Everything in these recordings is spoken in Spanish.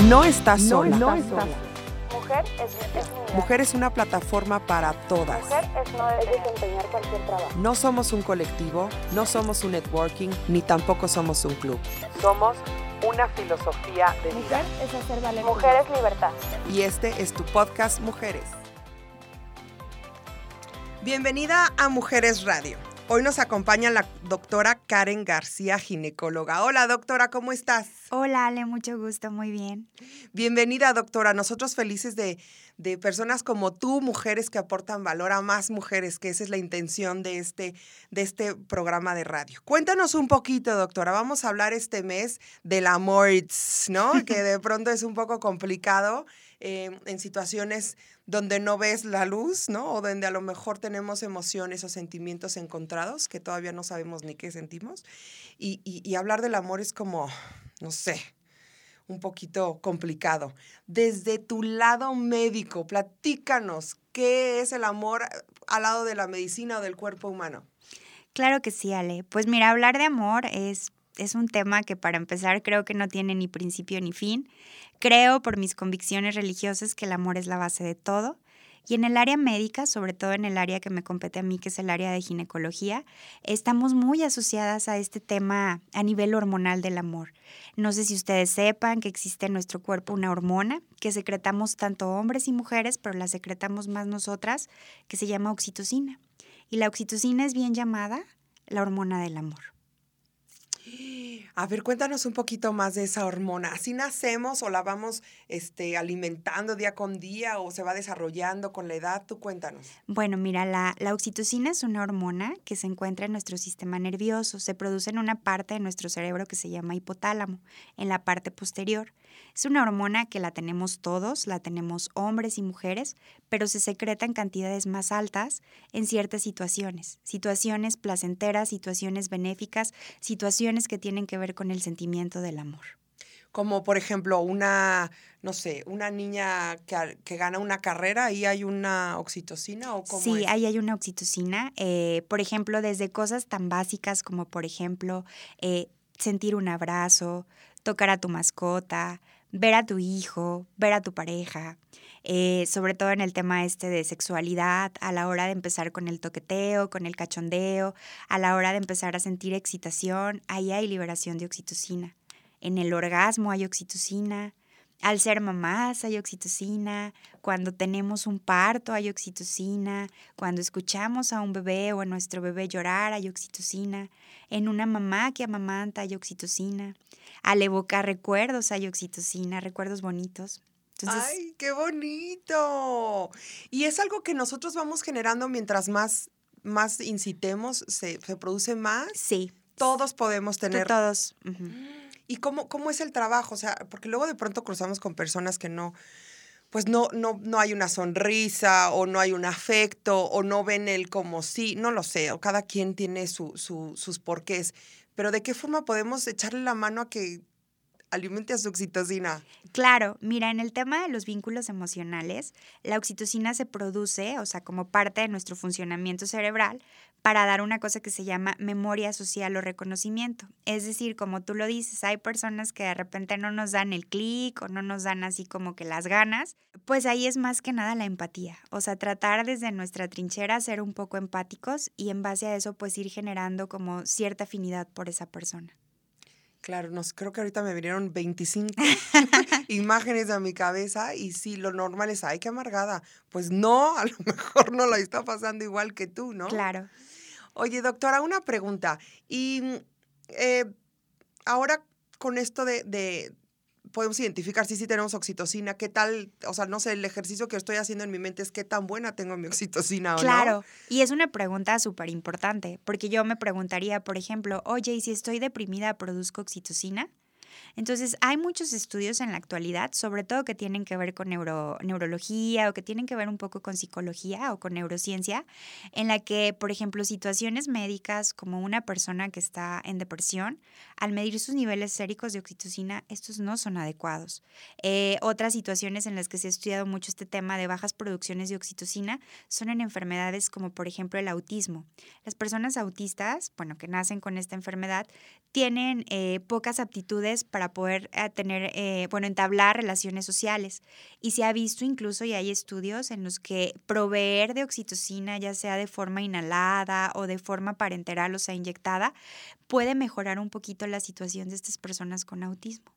No estás sola. No estás Mujer es. Mujer es una plataforma para todas. Mujer es no es desempeñar cualquier trabajo. No somos un colectivo, no somos un networking, ni tampoco somos un club. Somos una filosofía de vida. Mujer es hacer valer. Mujer es libertad. Y este es tu podcast Mujeres. Bienvenida a Mujeres Radio. Hoy nos acompaña la doctora Karen García, ginecóloga. Hola doctora, ¿cómo estás? Hola Ale, mucho gusto, muy bien. Bienvenida doctora, nosotros felices de, de personas como tú, mujeres que aportan valor a más mujeres, que esa es la intención de este, de este programa de radio. Cuéntanos un poquito, doctora, vamos a hablar este mes del amor, ¿no? que de pronto es un poco complicado eh, en situaciones donde no ves la luz, ¿no? O donde a lo mejor tenemos emociones o sentimientos encontrados que todavía no sabemos ni qué sentimos. Y, y, y hablar del amor es como, no sé, un poquito complicado. Desde tu lado médico, platícanos, ¿qué es el amor al lado de la medicina o del cuerpo humano? Claro que sí, Ale. Pues mira, hablar de amor es, es un tema que para empezar creo que no tiene ni principio ni fin. Creo por mis convicciones religiosas que el amor es la base de todo. Y en el área médica, sobre todo en el área que me compete a mí, que es el área de ginecología, estamos muy asociadas a este tema a nivel hormonal del amor. No sé si ustedes sepan que existe en nuestro cuerpo una hormona que secretamos tanto hombres y mujeres, pero la secretamos más nosotras, que se llama oxitocina. Y la oxitocina es bien llamada la hormona del amor. A ver, cuéntanos un poquito más de esa hormona. ¿Así nacemos o la vamos este, alimentando día con día o se va desarrollando con la edad? Tú cuéntanos. Bueno, mira, la, la oxitocina es una hormona que se encuentra en nuestro sistema nervioso. Se produce en una parte de nuestro cerebro que se llama hipotálamo, en la parte posterior. Es una hormona que la tenemos todos, la tenemos hombres y mujeres, pero se secreta en cantidades más altas en ciertas situaciones. Situaciones placenteras, situaciones benéficas, situaciones que tienen que ver con el sentimiento del amor. Como por ejemplo una, no sé, una niña que, que gana una carrera, ahí hay una oxitocina o cómo Sí, es? ahí hay una oxitocina. eh, por ejemplo, desde cosas tan básicas como, por ejemplo, eh, sentir un abrazo, tocar a tu mascota, ver a tu hijo, ver a tu pareja, eh, sobre todo en el tema este de sexualidad, a la hora de empezar con el toqueteo, con el cachondeo, a la hora de empezar a sentir excitación, ahí hay liberación de oxitocina. En el orgasmo hay oxitocina. Al ser mamás hay oxitocina, cuando tenemos un parto hay oxitocina, cuando escuchamos a un bebé o a nuestro bebé llorar hay oxitocina, en una mamá que amamanta hay oxitocina, al evocar recuerdos hay oxitocina, recuerdos bonitos. Entonces, ¡Ay, qué bonito! Y es algo que nosotros vamos generando mientras más, más incitemos, se, se produce más. sí, Todos podemos tú tener todos. ¿Y cómo, cómo es el trabajo? O sea, porque luego de pronto cruzamos con personas que no, pues no, no, no hay una sonrisa o no hay un afecto o no ven el como sí, no lo sé, o cada quien tiene su, su, sus porqués. Pero ¿de qué forma podemos echarle la mano a que alimente a su oxitocina? Claro, mira, en el tema de los vínculos emocionales, la oxitocina se produce, o sea, como parte de nuestro funcionamiento cerebral, para dar una cosa que se llama memoria social o reconocimiento. Es decir, como tú lo dices, hay personas que de repente no nos dan el clic o no nos dan así como que las ganas, pues ahí es más que nada la empatía, o sea, tratar desde nuestra trinchera ser un poco empáticos y en base a eso pues ir generando como cierta afinidad por esa persona. Claro, nos, creo que ahorita me vinieron 25 imágenes a mi cabeza y sí, lo normal es, ay, qué amargada. Pues no, a lo mejor no la está pasando igual que tú, ¿no? Claro. Oye, doctora, una pregunta. Y mm, eh, ahora con esto de, de- podemos identificar si sí tenemos oxitocina, qué tal, o sea, no sé, el ejercicio que estoy haciendo en mi mente es qué tan buena tengo mi oxitocina o. Claro, y es una pregunta súper importante, porque yo me preguntaría, por ejemplo, oye, ¿y si estoy deprimida, produzco oxitocina? Entonces, hay muchos estudios en la actualidad, sobre todo que tienen que ver con neuro- neurología o que tienen que ver un poco con psicología o con neurociencia, en la que, por ejemplo, situaciones médicas como una persona que está en depresión, al medir sus niveles séricos de oxitocina, estos no son adecuados. Eh, otras situaciones en las que se ha estudiado mucho este tema de bajas producciones de oxitocina son en enfermedades como, por ejemplo, el autismo. Las personas autistas, bueno, que nacen con esta enfermedad, tienen eh, pocas aptitudes para poder eh, tener, eh, bueno, entablar relaciones sociales. Y se ha visto incluso, y hay estudios en los que proveer de oxitocina, ya sea de forma inhalada o de forma parenteral, o sea, inyectada, puede mejorar un poquito la situación de estas personas con autismo.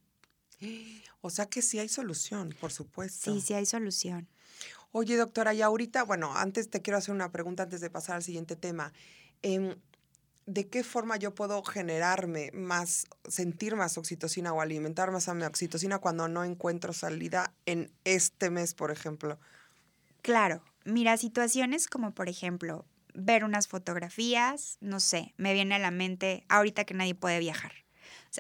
O sea que sí hay solución, por supuesto. Sí, sí hay solución. Oye, doctora, y ahorita, bueno, antes te quiero hacer una pregunta antes de pasar al siguiente tema. Em, ¿De qué forma yo puedo generarme más, sentir más oxitocina o alimentar más a mi oxitocina cuando no encuentro salida en este mes, por ejemplo? Claro, mira, situaciones como por ejemplo ver unas fotografías, no sé, me viene a la mente ahorita que nadie puede viajar.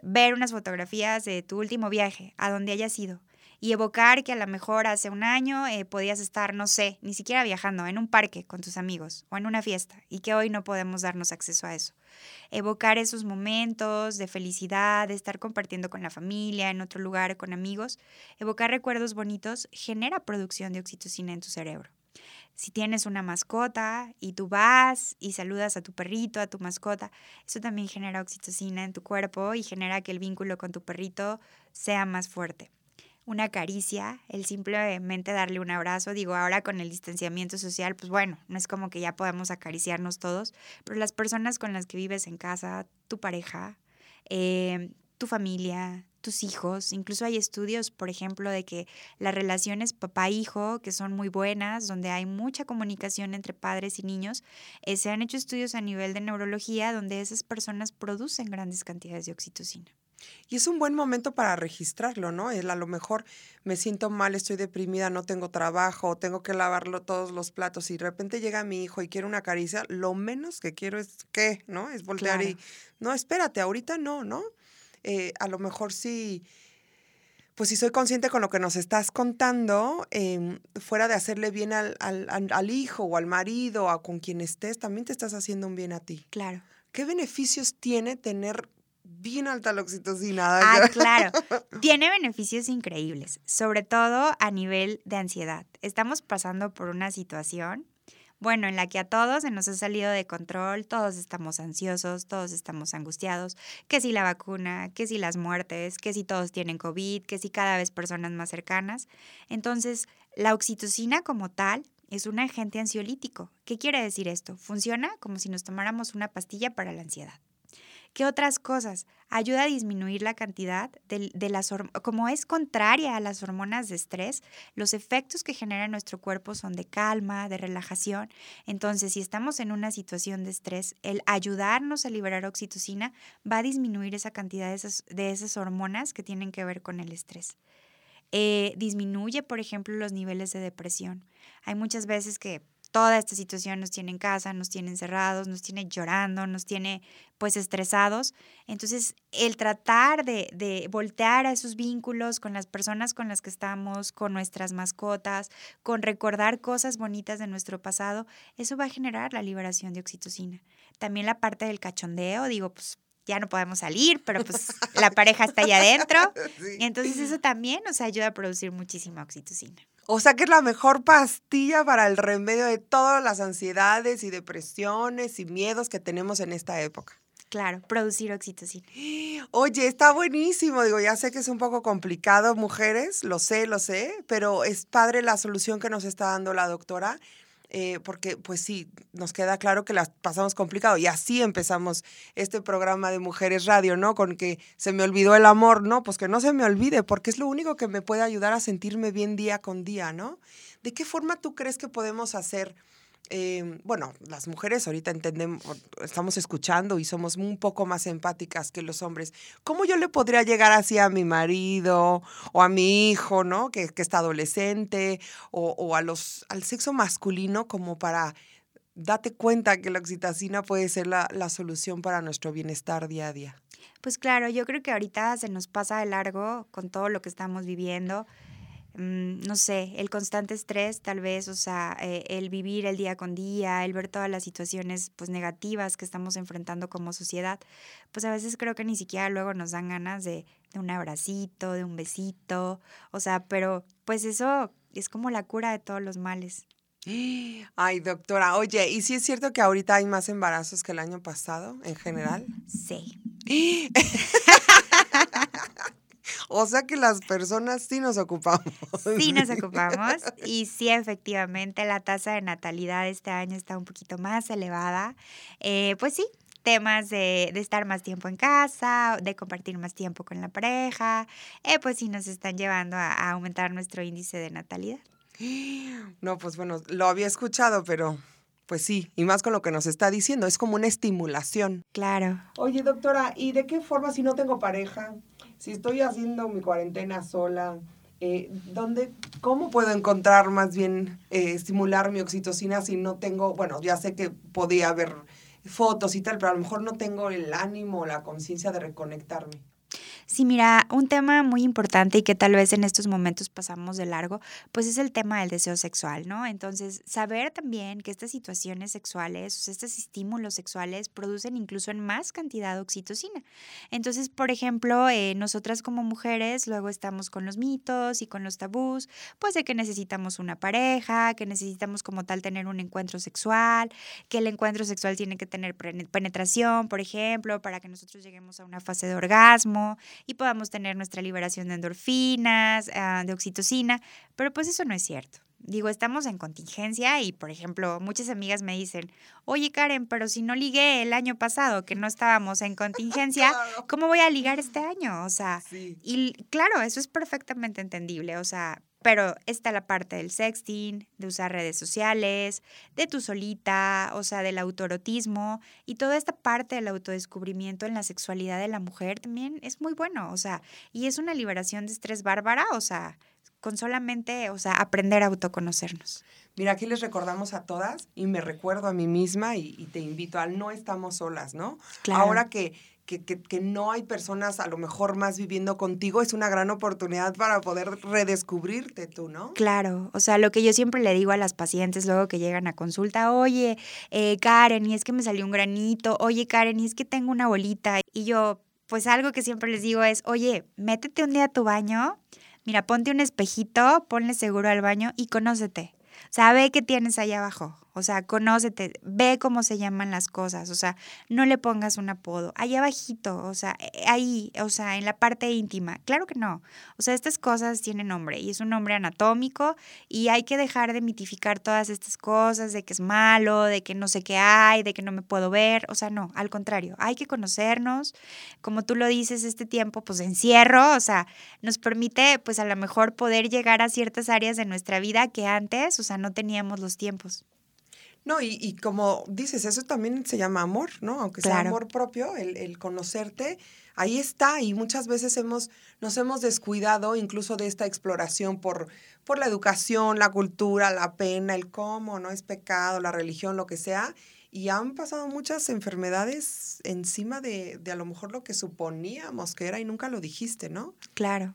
Ver unas fotografías de tu último viaje, a donde hayas ido, y evocar que a lo mejor hace un año eh, podías estar, no sé, ni siquiera viajando, en un parque con tus amigos o en una fiesta y que hoy no podemos darnos acceso a eso. Evocar esos momentos de felicidad, de estar compartiendo con la familia, en otro lugar, con amigos, evocar recuerdos bonitos genera producción de oxitocina en tu cerebro. Si tienes una mascota y tú vas y saludas a tu perrito, a tu mascota, eso también genera oxitocina en tu cuerpo y genera que el vínculo con tu perrito sea más fuerte una caricia, el simplemente darle un abrazo. Digo, ahora con el distanciamiento social, pues bueno, no es como que ya podemos acariciarnos todos, pero las personas con las que vives en casa, tu pareja, eh, tu familia, tus hijos. Incluso hay estudios, por ejemplo, de que las relaciones papá-hijo, que son muy buenas, donde hay mucha comunicación entre padres y niños, eh, se han hecho estudios a nivel de neurología donde esas personas producen grandes cantidades de oxitocina. Y es un buen momento para registrarlo, ¿no? El, a lo mejor me siento mal, estoy deprimida, no tengo trabajo, tengo que lavarlo todos los platos y de repente llega mi hijo y quiere una caricia, lo menos que quiero es qué, ¿no? Es voltear y, no, espérate, ahorita no, ¿no? Eh, a lo mejor sí, pues si soy consciente con lo que nos estás contando, em, fuera de hacerle bien al, al, al hijo o al marido o con quien estés, también te estás haciendo un bien a ti. Claro. ¿Qué beneficios tiene tener bien alta la oxitocina. Ah, claro. Tiene beneficios increíbles, sobre todo a nivel de ansiedad. Estamos pasando por una situación, bueno, en la que a todos se nos ha salido de control, todos estamos ansiosos, todos estamos angustiados, que si la vacuna, que si las muertes, que si todos tienen COVID, que si cada vez personas más cercanas. Entonces, la oxitocina como tal es un agente ansiolítico. ¿Qué quiere decir esto? Funciona como si nos tomáramos una pastilla para la ansiedad. ¿Qué otras cosas? Ayuda a disminuir la cantidad de, las como es contraria a las hormonas de estrés, los efectos que genera nuestro cuerpo son de calma, de relajación. Entonces, si estamos en una situación de estrés, el ayudarnos a liberar oxitocina va a disminuir esa cantidad de esas, de esas hormonas que tienen que ver con el estrés. Eh, disminuye, por ejemplo, los niveles de depresión. Hay muchas veces que toda esta situación nos tiene en casa, nos tiene encerrados, nos tiene llorando, nos tiene pues estresados. Entonces, el tratar de, de, voltear a esos vínculos con las personas con las que estamos, con nuestras mascotas, con recordar cosas bonitas de nuestro pasado, eso va a generar la liberación de oxitocina. También la parte del cachondeo, digo, pues ya no podemos salir, pero pues la pareja está allá adentro. Y entonces eso también nos ayuda a producir muchísima oxitocina. O sea que es la mejor pastilla para el remedio de todas las ansiedades y depresiones y miedos que tenemos en esta época. Claro, producir oxitocina. Oye, está buenísimo. Digo, ya sé que es un poco complicado, mujeres, lo sé, lo sé, pero es padre la solución que nos está dando la doctora. Eh, porque pues sí, nos queda claro que las pasamos complicado y así empezamos este programa de Mujeres Radio, ¿no? Con que se me olvidó el amor, ¿no? Pues que no se me olvide, porque es lo único que me puede ayudar a sentirme bien día con día, ¿no? ¿De qué forma tú crees que podemos hacer? Em, bueno, las mujeres ahorita entendemos, estamos escuchando y somos un poco más empáticas que los hombres. ¿Cómo yo le podría llegar así a mi marido o a mi hijo, ¿no? Que, que está adolescente o, o, a los, al sexo masculino como para date cuenta que la oxitocina puede ser la, la solución para nuestro bienestar día a día? Pues claro, yo creo que ahorita se nos pasa de largo con todo lo que estamos viviendo. Mm, no sé, el constante estrés tal vez, o sea, eh, el vivir el día con día, el ver todas las situaciones pues negativas que estamos enfrentando como sociedad, pues a veces creo que ni siquiera luego nos dan ganas de, de un abracito, de un besito, o sea, pero pues eso es como la cura de todos los males. Ay, doctora, oye, ¿y si es cierto que ahorita hay más embarazos que el año pasado en general? Sí. O sea que las personas sí nos ocupamos. Sí nos ocupamos y sí efectivamente la tasa de natalidad este año está un poquito más elevada. Eh, pues sí, temas de, de, estar más tiempo en casa, de compartir más tiempo con la pareja, eh, pues sí nos están llevando a, a aumentar nuestro índice de natalidad. No, pues bueno, lo había escuchado, pero pues sí, y más con lo que nos está diciendo, es como una estimulación. Claro. Oye, doctora, ¿y de qué forma si no tengo pareja? Si estoy haciendo mi cuarentena sola, eh, ¿dónde, ¿cómo puedo encontrar más bien eh, estimular mi oxitocina si no tengo, bueno, ya sé que podía haber fotos y tal, pero a lo mejor no tengo el ánimo o la conciencia de reconectarme? Sí, mira, un tema muy importante y que tal vez en estos momentos pasamos de largo, pues es el tema del deseo sexual, ¿no? Entonces, saber también que estas situaciones sexuales, estos estímulos sexuales producen incluso en más cantidad de oxitocina. Entonces, por ejemplo, eh, nosotras como mujeres luego estamos con los mitos y con los tabús, pues de que necesitamos una pareja, que necesitamos como tal tener un encuentro sexual, que el encuentro sexual tiene que tener penetración, por ejemplo, para que nosotros lleguemos a una fase de orgasmo y podamos tener nuestra liberación de endorfinas, ah, de oxitocina, pero pues eso no es cierto. Digo, estamos en contingencia y, por ejemplo, muchas amigas me dicen, oye Karen, pero si no ligué el año pasado, que no estábamos en contingencia, ¿cómo voy a ligar este año? O sea, y claro, eso es perfectamente entendible. O sea, pero está la parte del sexting, de usar redes sociales, de tu solita, o sea, del autorotismo y toda esta parte del autodescubrimiento en la sexualidad de la mujer también es muy bueno, o sea, y es una liberación de estrés bárbara, o sea, con solamente, o sea, aprender a autoconocernos. Mira, aquí les recordamos a todas y me recuerdo a mí misma y, y te invito al no estamos solas, ¿no? Claro. Ahora que que, que, que, no hay personas a lo mejor más viviendo contigo, es una gran oportunidad para poder redescubrirte tú, ¿no? Claro, o sea, lo que yo siempre le digo a las pacientes luego que llegan a consulta, oye, eh, Karen, y es que me salió un granito, oye, Karen, y es que tengo una bolita, y yo, pues algo que siempre les digo es, oye, métete un día a tu baño, mira, ponte un espejito, ponle seguro al baño y conócete. Sabe qué tienes ahí abajo. O sea, conócete, ve cómo se llaman las cosas, o sea, no le pongas un apodo. Ahí abajito, o sea, eh, ahí, o sea, en la parte íntima. Claro que no. O sea, estas cosas tienen nombre y es un nombre anatómico y hay que dejar de mitificar todas estas cosas de que es malo, de que no sé qué hay, de que no me puedo ver. O sea, no, al contrario, hay que conocernos. Como tú lo dices, este tiempo, pues encierro, o sea, nos permite, pues a lo mejor poder llegar a ciertas áreas de nuestra vida que antes, o sea, no teníamos los tiempos. No, y, y, como dices, eso también se llama amor, ¿no? Aunque sea Claro. amor propio, el, el conocerte, ahí está. Y muchas veces hemos, nos hemos descuidado incluso de esta exploración por, por la educación, la cultura, la pena, el cómo, ¿no? Es pecado, la religión, lo que sea. Y han pasado muchas enfermedades encima de, de a lo mejor lo que suponíamos que era y nunca lo dijiste, ¿no? Claro.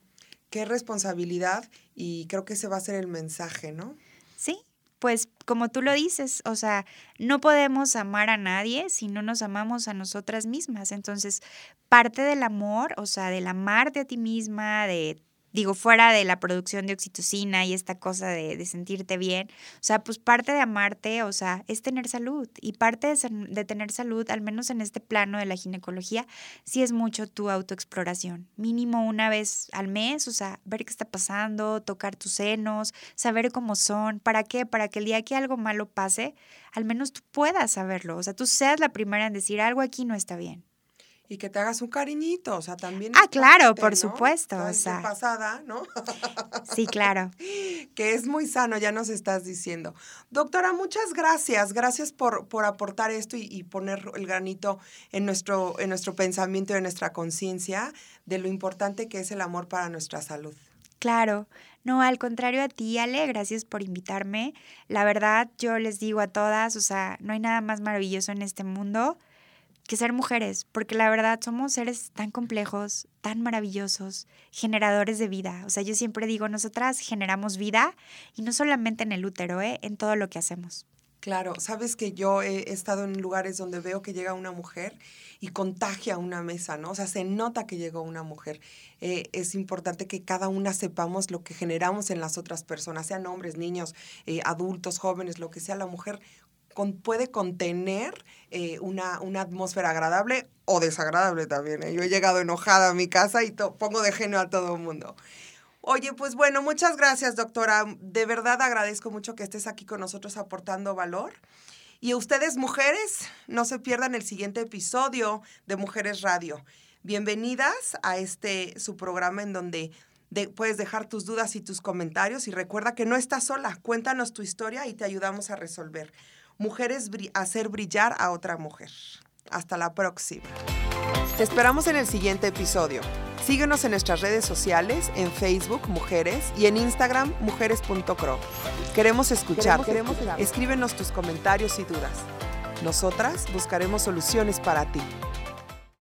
Qué responsabilidad y creo que ese va a ser el mensaje, ¿no? Sí, pues como tú lo dices, o sea, no podemos amar a nadie si no nos amamos a nosotras mismas. Entonces, parte del amor, o sea, del amarte a ti misma, de digo, fuera de la producción de oxitocina y esta cosa de, de, sentirte bien, o sea, pues parte de amarte, o sea, es tener salud. Y parte de, de, tener salud, al menos en este plano de la ginecología, sí es mucho tu autoexploración. Mínimo una vez al mes, o sea, ver qué está pasando, tocar tus senos, saber cómo son. ¿Para qué? Para que el día que algo malo pase, al menos tú puedas saberlo. O sea, tú seas la primera en decir algo aquí no está bien y que te hagas un cariñito, o sea, también. Ah, claro, parte, por ¿no? supuesto, o sea. sea. pasada, ¿no? Sí, claro. que es muy sano, ya nos estás diciendo. Doctora, muchas gracias. Gracias por, por aportar esto y, y, poner el granito en nuestro, en nuestro pensamiento y en nuestra conciencia de lo importante que es el amor para nuestra salud. Claro. No, al contrario a ti, Ale, gracias por invitarme. La verdad, yo les digo a todas, o sea, no hay nada más maravilloso en este mundo que ser mujeres, porque la verdad somos seres tan complejos, tan maravillosos, generadores de vida. O sea, yo siempre digo, nosotras generamos vida y no solamente en el útero, ¿eh? en todo lo que hacemos. Claro, sabes que yo he estado en lugares donde veo que llega una mujer y contagia una mesa, ¿no? O sea, se nota que llegó una mujer. Eh, es importante que cada una sepamos lo que generamos en las otras personas, sean hombres, niños, eh, adultos, jóvenes, lo que sea la mujer con- puede contener eh, una, una atmósfera agradable o desagradable también. ¿eh? Yo he llegado enojada a mi casa y to- pongo de genio a todo el mundo. Oye, pues bueno, muchas gracias, doctora. De verdad agradezco mucho que estés aquí con nosotros aportando valor. Y a ustedes, mujeres, no se pierdan el siguiente episodio de Mujeres Radio. Bienvenidas a este su programa en donde de- puedes dejar tus dudas y tus comentarios y recuerda que no estás sola. Cuéntanos tu historia y te ayudamos a resolver. Mujeres hacer brillar a otra mujer. Hasta la próxima. Te esperamos en el siguiente episodio. Síguenos en nuestras redes sociales, en Facebook Mujeres y en Instagram mujeres.cro. Queremos escuchar. Queremos. Escríbenos tus comentarios y dudas. Nosotras buscaremos soluciones para ti.